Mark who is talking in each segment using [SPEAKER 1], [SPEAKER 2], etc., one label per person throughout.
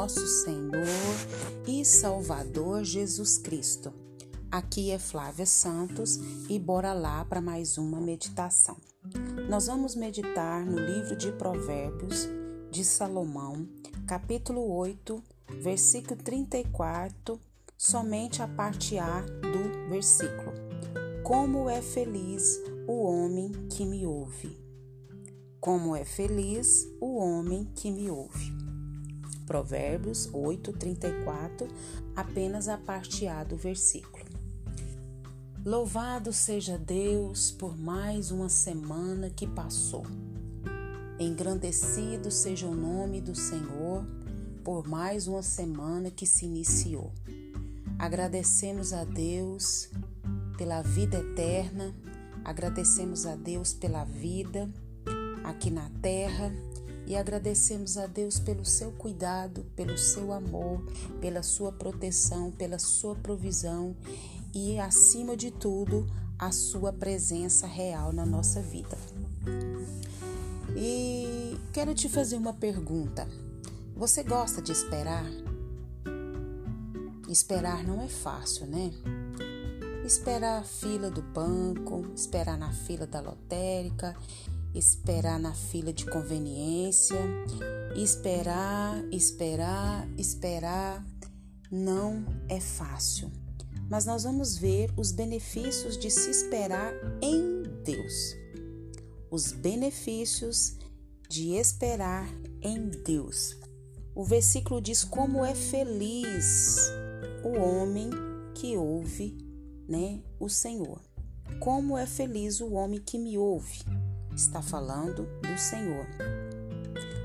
[SPEAKER 1] nosso Senhor e Salvador Jesus Cristo. Aqui é Flávia Santos e bora lá para mais uma meditação. Nós vamos meditar no livro de Provérbios de Salomão, capítulo 8, versículo 34, somente a parte A do versículo. Como é feliz o homem que me ouve. Como é feliz o homem que me ouve. Provérbios 8, 34, apenas a parte A do versículo. Louvado seja Deus por mais uma semana que passou. Engrandecido seja o nome do Senhor por mais uma semana que se iniciou. Agradecemos a Deus pela vida eterna, agradecemos a Deus pela vida aqui na terra e agradecemos a Deus pelo seu cuidado, pelo seu amor, pela sua proteção, pela sua provisão e, acima de tudo, a sua presença real na nossa vida. E quero te fazer uma pergunta. Você gosta de esperar? Esperar não é fácil, né? Esperar a fila do banco, esperar na fila da lotérica, esperar na fila de conveniência, esperar, esperar, esperar. Não é fácil, mas nós vamos ver os benefícios de se esperar em Deus. Os benefícios de esperar em Deus. O versículo diz como é feliz o homem que ouve, né, o Senhor. Como é feliz o homem que me ouve está falando do Senhor.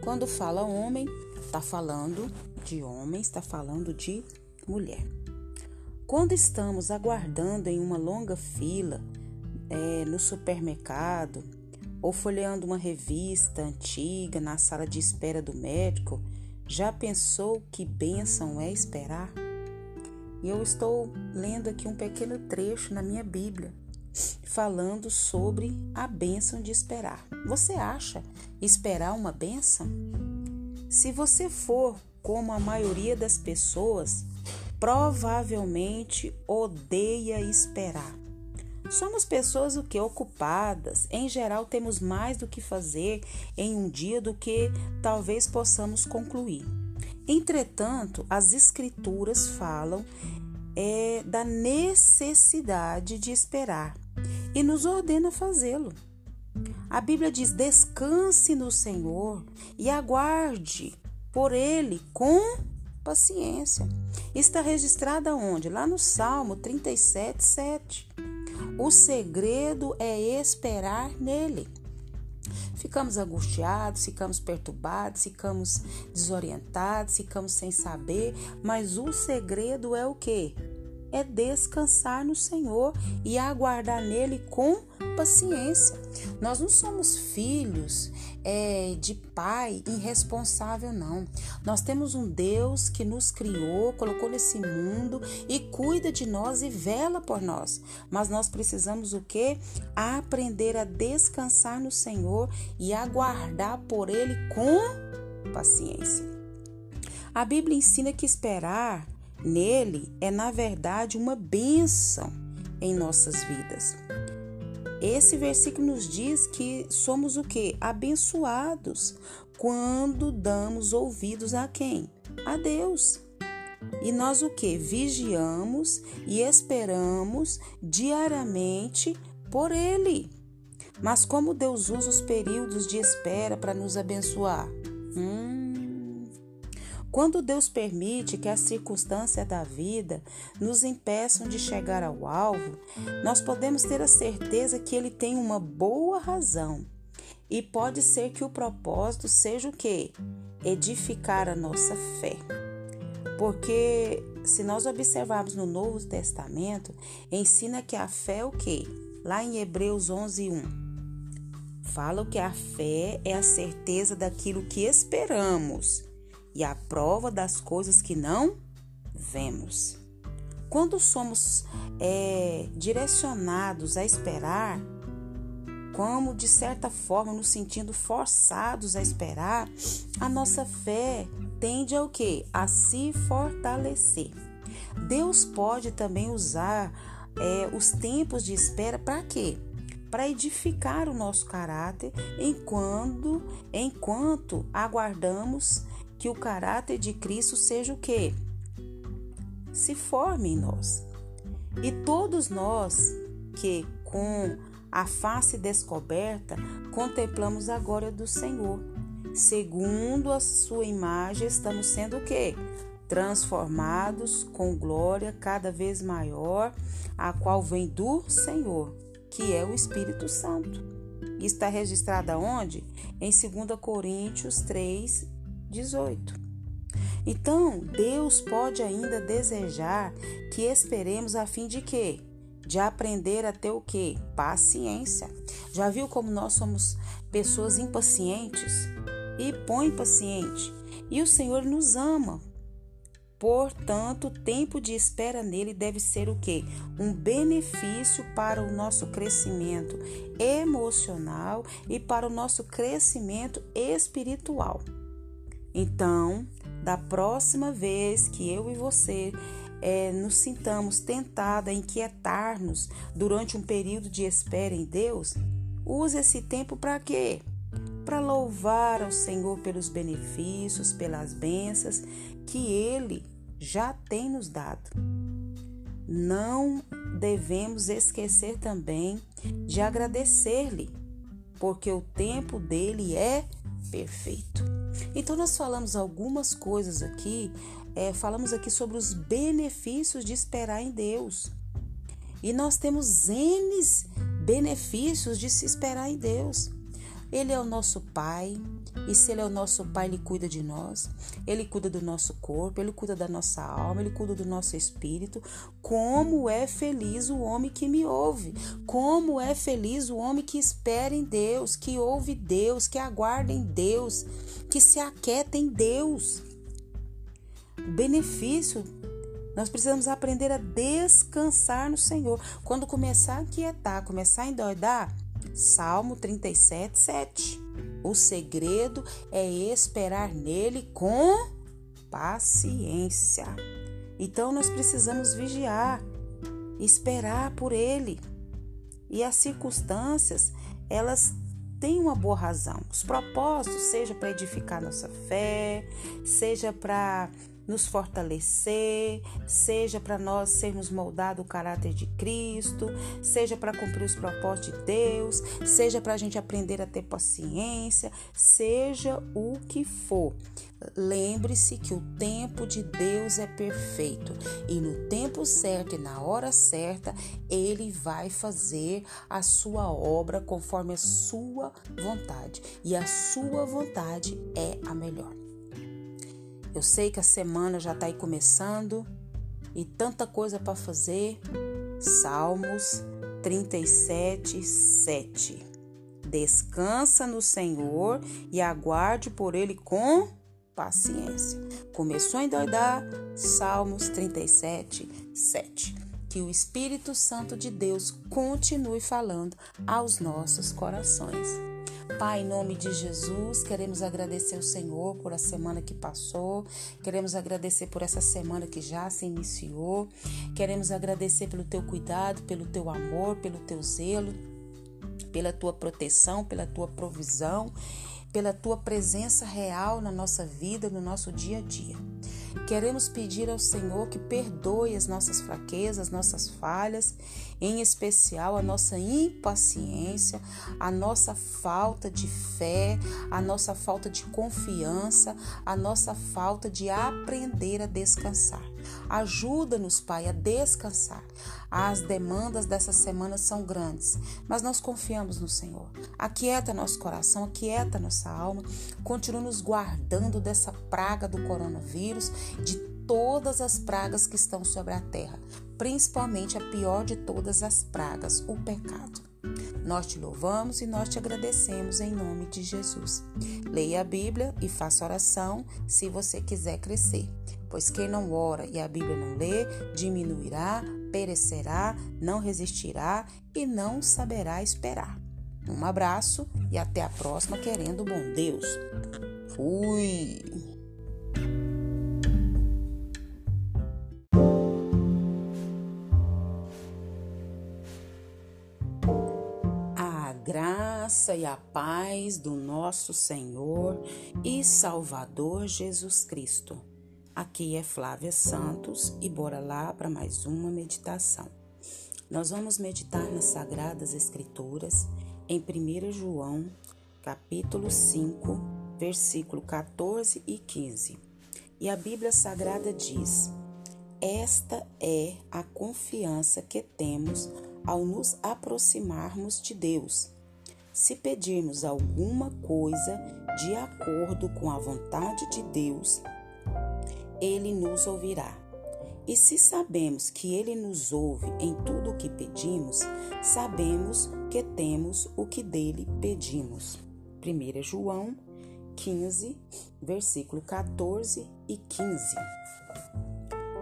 [SPEAKER 1] Quando fala homem, está falando de homem, está falando de mulher. Quando estamos aguardando em uma longa fila é, no supermercado ou folheando uma revista antiga na sala de espera do médico, já pensou que bênção é esperar? E eu estou lendo aqui um pequeno trecho na minha Bíblia falando sobre a bênção de esperar. Você acha esperar uma bênção? Se você for como a maioria das pessoas, provavelmente odeia esperar. Somos pessoas o que ocupadas. Em geral, temos mais do que fazer em um dia do que talvez possamos concluir. Entretanto, as escrituras falam é, da necessidade de esperar e nos ordena fazê-lo. A Bíblia diz: descanse no Senhor e aguarde por Ele com paciência. Está registrada onde? Lá no Salmo 37, 7. O segredo é esperar nele. Ficamos angustiados, ficamos perturbados, ficamos desorientados, ficamos sem saber, mas o segredo é o que? É descansar no Senhor e aguardar nele com paciência. Nós não somos filhos é, de pai irresponsável, não. Nós temos um Deus que nos criou, colocou nesse mundo e cuida de nós e vela por nós. Mas nós precisamos o que? Aprender a descansar no Senhor e aguardar por Ele com paciência. A Bíblia ensina que esperar nele é, na verdade, uma bênção em nossas vidas. Esse versículo nos diz que somos o que? Abençoados quando damos ouvidos a quem? A Deus. E nós o que? Vigiamos e esperamos diariamente por Ele. Mas como Deus usa os períodos de espera para nos abençoar? Hum, quando Deus permite que as circunstâncias da vida nos impeçam de chegar ao alvo, nós podemos ter a certeza que Ele tem uma boa razão. E pode ser que o propósito seja o quê? Edificar a nossa fé. Porque se nós observarmos no Novo Testamento, ensina que a fé é o quê? Lá em Hebreus 11, 1. Fala que a fé é a certeza daquilo que esperamos e a prova das coisas que não vemos. Quando somos é, direcionados a esperar, como de certa forma nos sentindo forçados a esperar, a nossa fé tende ao que? A se fortalecer. Deus pode também usar é, os tempos de espera para quê? Para edificar o nosso caráter enquanto, enquanto aguardamos que o caráter de Cristo seja o quê? Se forme em nós. E todos nós que com a face descoberta contemplamos a glória do Senhor. Segundo a sua imagem, estamos sendo o quê? transformados com glória cada vez maior, a qual vem do Senhor, que é o Espírito Santo. Está registrada onde? Em 2 Coríntios 3, 18. Então, Deus pode ainda desejar que esperemos a fim de quê? De aprender a ter o quê? Paciência. Já viu como nós somos pessoas impacientes? E põe paciente. E o Senhor nos ama Portanto, o tempo de espera nele deve ser o quê? Um benefício para o nosso crescimento emocional e para o nosso crescimento espiritual. Então, da próxima vez que eu e você é, nos sintamos tentados a inquietar-nos durante um período de espera em Deus, use esse tempo para quê? Para louvar ao Senhor pelos benefícios, pelas bênçãos que Ele já tem nos dado. Não devemos esquecer também de agradecer-lhe, porque o tempo dele é perfeito. Então, nós falamos algumas coisas aqui, é, falamos aqui sobre os benefícios de esperar em Deus. E nós temos N benefícios de se esperar em Deus. Ele é o nosso Pai, e se Ele é o nosso Pai, Ele cuida de nós, Ele cuida do nosso corpo, Ele cuida da nossa alma, Ele cuida do nosso espírito. Como é feliz o homem que me ouve, como é feliz o homem que espera em Deus, que ouve Deus, que aguarda em Deus, que se aquieta em Deus. benefício nós precisamos aprender a descansar no Senhor. Quando começar a quietar, começar a endoidar, Salmo 37, 7. O segredo é esperar nele com paciência. Então nós precisamos vigiar, esperar por ele. E as circunstâncias, elas têm uma boa razão. Os propósitos, seja para edificar nossa fé, seja para nos fortalecer, seja para nós sermos moldados o caráter de Cristo, seja para cumprir os propósitos de Deus, seja para a gente aprender a ter paciência, seja o que for. Lembre-se que o tempo de Deus é perfeito e no tempo certo e na hora certa ele vai fazer a sua obra conforme a sua vontade e a sua vontade é a melhor. Eu sei que a semana já está aí começando e tanta coisa para fazer. Salmos 37, 7. Descansa no Senhor e aguarde por Ele com paciência. Começou a endoidar? Salmos 37, 7. Que o Espírito Santo de Deus continue falando aos nossos corações. Pai, em nome de Jesus, queremos agradecer ao Senhor por a semana que passou, queremos agradecer por essa semana que já se iniciou, queremos agradecer pelo teu cuidado, pelo teu amor, pelo teu zelo, pela tua proteção, pela tua provisão, pela tua presença real na nossa vida, no nosso dia a dia. Queremos pedir ao Senhor que perdoe as nossas fraquezas, nossas falhas, em especial a nossa impaciência, a nossa falta de fé, a nossa falta de confiança, a nossa falta de aprender a descansar. Ajuda-nos, Pai, a descansar. As demandas dessa semana são grandes, mas nós confiamos no Senhor. Aquieta nosso coração, aquieta nossa alma, continua nos guardando dessa praga do coronavírus, de todas as pragas que estão sobre a terra, principalmente a pior de todas as pragas, o pecado. Nós te louvamos e nós te agradecemos em nome de Jesus. Leia a Bíblia e faça oração se você quiser crescer. Pois quem não ora e a Bíblia não lê, diminuirá, perecerá, não resistirá e não saberá esperar. Um abraço e até a próxima, querendo bom Deus. Fui! E a paz do nosso Senhor e Salvador Jesus Cristo. Aqui é Flávia Santos e bora lá para mais uma meditação. Nós vamos meditar nas Sagradas Escrituras em 1 João, capítulo 5, versículo 14 e 15. E a Bíblia Sagrada diz: Esta é a confiança que temos ao nos aproximarmos de Deus. Se pedirmos alguma coisa de acordo com a vontade de Deus, Ele nos ouvirá. E se sabemos que Ele nos ouve em tudo o que pedimos, sabemos que temos o que dele pedimos. 1 João 15, versículo 14 e 15.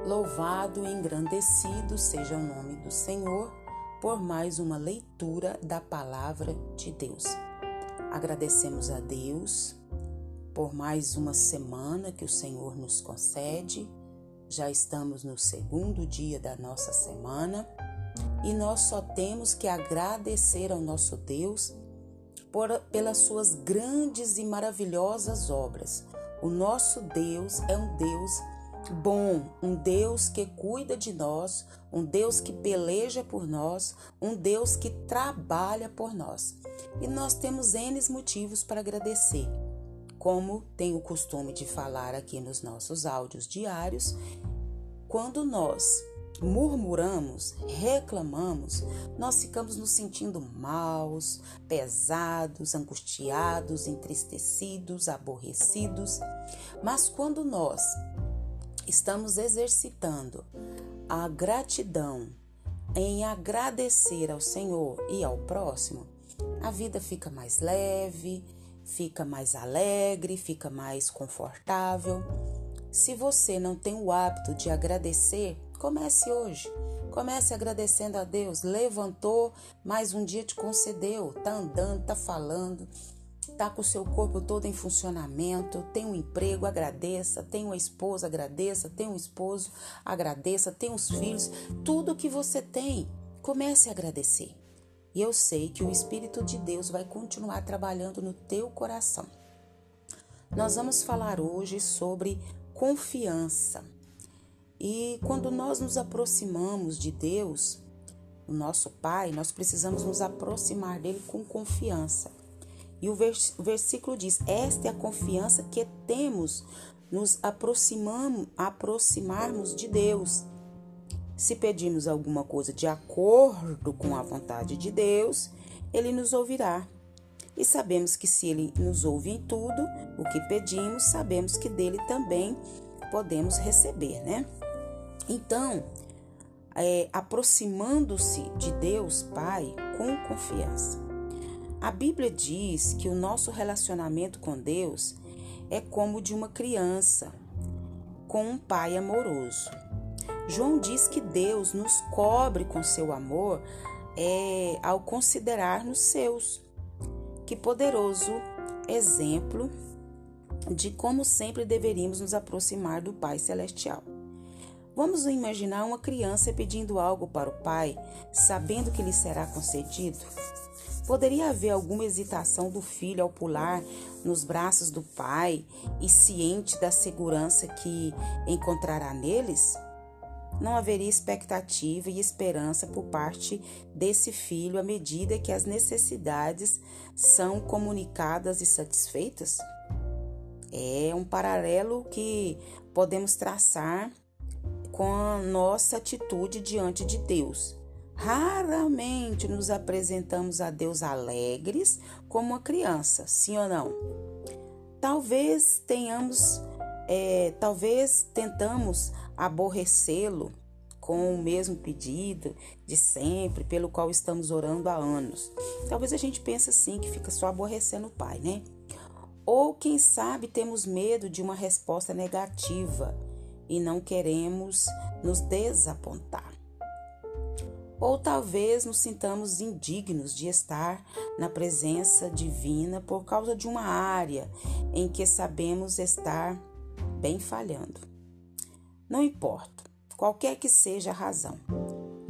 [SPEAKER 1] Louvado e engrandecido seja o nome do Senhor por mais uma leitura da palavra de Deus. Agradecemos a Deus por mais uma semana que o Senhor nos concede. Já estamos no segundo dia da nossa semana e nós só temos que agradecer ao nosso Deus por, pelas suas grandes e maravilhosas obras. O nosso Deus é um Deus bom, um Deus que cuida de nós, um Deus que peleja por nós, um Deus que trabalha por nós. E nós temos N motivos para agradecer. Como tenho o costume de falar aqui nos nossos áudios diários, quando nós murmuramos, reclamamos, nós ficamos nos sentindo maus, pesados, angustiados, entristecidos, aborrecidos. Mas quando nós estamos exercitando a gratidão em agradecer ao Senhor e ao próximo, a vida fica mais leve, fica mais alegre, fica mais confortável. Se você não tem o hábito de agradecer, comece hoje. Comece agradecendo a Deus. Levantou, mais um dia te concedeu. Tá andando, tá falando, está com o seu corpo todo em funcionamento, tem um emprego, agradeça, tem uma esposa, agradeça, tem um esposo, agradeça, tem os filhos, tudo que você tem, comece a agradecer. E eu sei que o Espírito de Deus vai continuar trabalhando no teu coração. Nós vamos falar hoje sobre confiança. E quando nós nos aproximamos de Deus, o nosso Pai, nós precisamos nos aproximar dele com confiança. E o versículo diz: Esta é a confiança que temos nos aproximamos, aproximarmos de Deus. Se pedirmos alguma coisa de acordo com a vontade de Deus, Ele nos ouvirá. E sabemos que se Ele nos ouve em tudo o que pedimos, sabemos que dele também podemos receber, né? Então, é, aproximando-se de Deus Pai com confiança. A Bíblia diz que o nosso relacionamento com Deus é como de uma criança com um pai amoroso. João diz que Deus nos cobre com seu amor é, ao considerar-nos seus. Que poderoso exemplo de como sempre deveríamos nos aproximar do Pai Celestial. Vamos imaginar uma criança pedindo algo para o pai, sabendo que lhe será concedido? Poderia haver alguma hesitação do filho ao pular nos braços do pai e ciente da segurança que encontrará neles? Não haveria expectativa e esperança por parte desse filho à medida que as necessidades são comunicadas e satisfeitas? É um paralelo que podemos traçar com a nossa atitude diante de Deus. Raramente nos apresentamos a Deus alegres como uma criança, sim ou não? Talvez tenhamos, é, talvez tentamos aborrecê-lo com o mesmo pedido de sempre, pelo qual estamos orando há anos. Talvez a gente pense assim, que fica só aborrecendo o Pai, né? Ou quem sabe temos medo de uma resposta negativa e não queremos nos desapontar. Ou talvez nos sintamos indignos de estar na presença divina por causa de uma área em que sabemos estar bem falhando. Não importa, qualquer que seja a razão,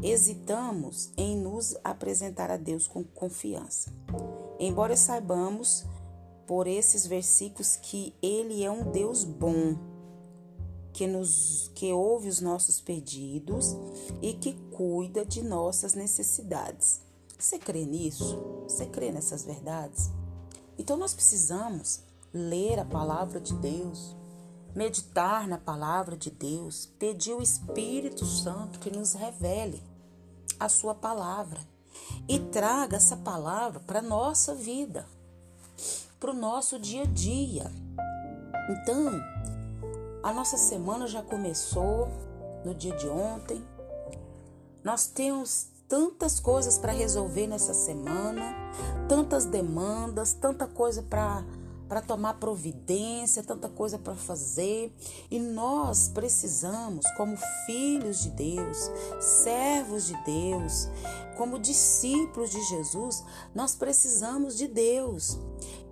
[SPEAKER 1] hesitamos em nos apresentar a Deus com confiança. Embora saibamos por esses versículos que ele é um Deus bom, que nos que ouve os nossos pedidos e que cuida de nossas necessidades. Você crê nisso? Você crê nessas verdades? Então nós precisamos ler a palavra de Deus, meditar na palavra de Deus, pedir o Espírito Santo que nos revele a sua palavra e traga essa palavra para nossa vida, para o nosso dia a dia. Então, a nossa semana já começou no dia de ontem. Nós temos tantas coisas para resolver nessa semana, tantas demandas, tanta coisa para para tomar providência, tanta coisa para fazer, e nós precisamos, como filhos de Deus, servos de Deus, como discípulos de Jesus, nós precisamos de Deus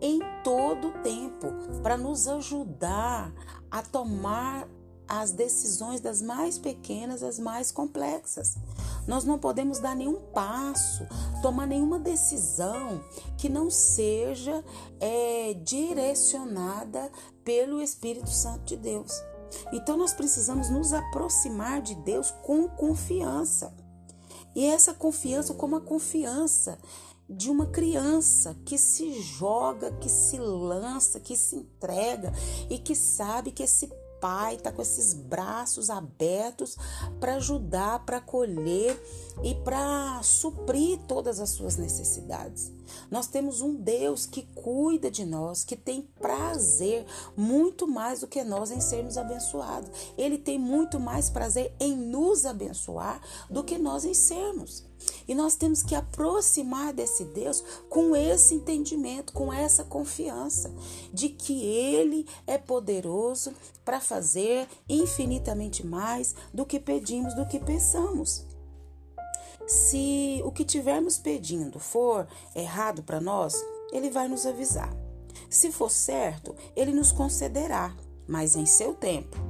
[SPEAKER 1] em todo o tempo para nos ajudar a tomar as decisões das mais pequenas às mais complexas. Nós não podemos dar nenhum passo, tomar nenhuma decisão que não seja é, direcionada pelo Espírito Santo de Deus. Então nós precisamos nos aproximar de Deus com confiança. E essa confiança como a confiança de uma criança que se joga, que se lança, que se entrega e que sabe que esse Pai está com esses braços abertos para ajudar, para acolher e para suprir todas as suas necessidades. Nós temos um Deus que cuida de nós, que tem prazer muito mais do que nós em sermos abençoados. Ele tem muito mais prazer em nos abençoar do que nós em sermos. E nós temos que aproximar desse Deus com esse entendimento, com essa confiança de que Ele é poderoso para fazer infinitamente mais do que pedimos, do que pensamos. Se o que tivermos pedindo for errado para nós, Ele vai nos avisar. Se for certo, Ele nos concederá, mas em seu tempo.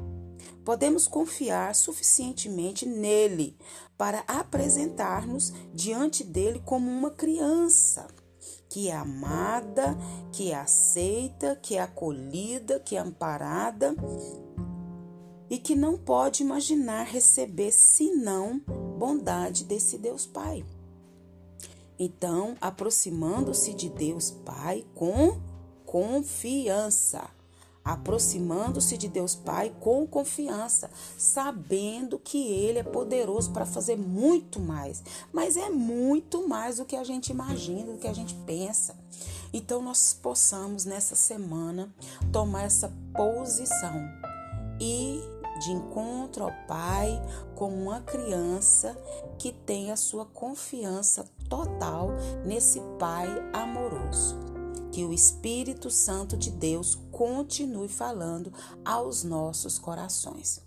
[SPEAKER 1] Podemos confiar suficientemente nele para apresentar-nos diante dele como uma criança que é amada, que é aceita, que é acolhida, que é amparada e que não pode imaginar receber senão bondade desse Deus Pai. Então, aproximando-se de Deus Pai com confiança aproximando-se de Deus Pai com confiança, sabendo que Ele é poderoso para fazer muito mais, mas é muito mais do que a gente imagina, do que a gente pensa. Então, nós possamos nessa semana tomar essa posição. E de encontro ao Pai como uma criança que tem a sua confiança total nesse Pai amoroso que o Espírito Santo de Deus continue falando aos nossos corações.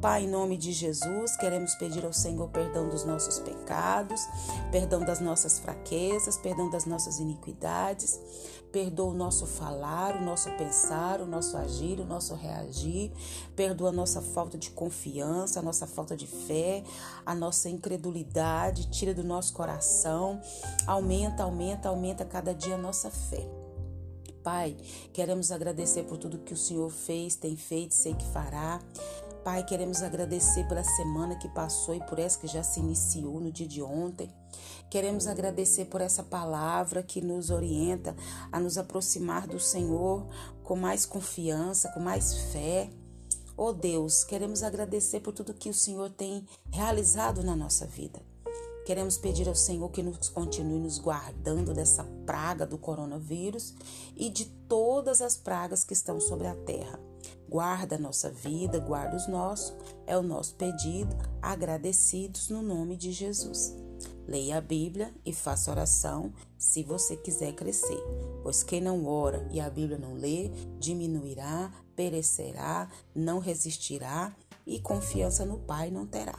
[SPEAKER 1] Pai, em nome de Jesus, queremos pedir ao Senhor perdão dos nossos pecados, perdão das nossas fraquezas, perdão das nossas iniquidades, perdoa o nosso falar, o nosso pensar, o nosso agir, o nosso reagir, perdoa a nossa falta de confiança, a nossa falta de fé, a nossa incredulidade, tira do nosso coração, aumenta, aumenta, aumenta cada dia a nossa fé. Pai, queremos agradecer por tudo que o Senhor fez, tem feito, sei que fará. Pai, queremos agradecer pela semana que passou e por essa que já se iniciou no dia de ontem. Queremos agradecer por essa palavra que nos orienta a nos aproximar do Senhor com mais confiança, com mais fé. Oh Deus, queremos agradecer por tudo que o Senhor tem realizado na nossa vida. Queremos pedir ao Senhor que nos continue nos guardando dessa praga do coronavírus e de todas as pragas que estão sobre a terra. Guarda a nossa vida, guarda os nossos, é o nosso pedido, agradecidos no nome de Jesus. Leia a Bíblia e faça oração se você quiser crescer, pois quem não ora e a Bíblia não lê, diminuirá, perecerá, não resistirá e confiança no Pai não terá.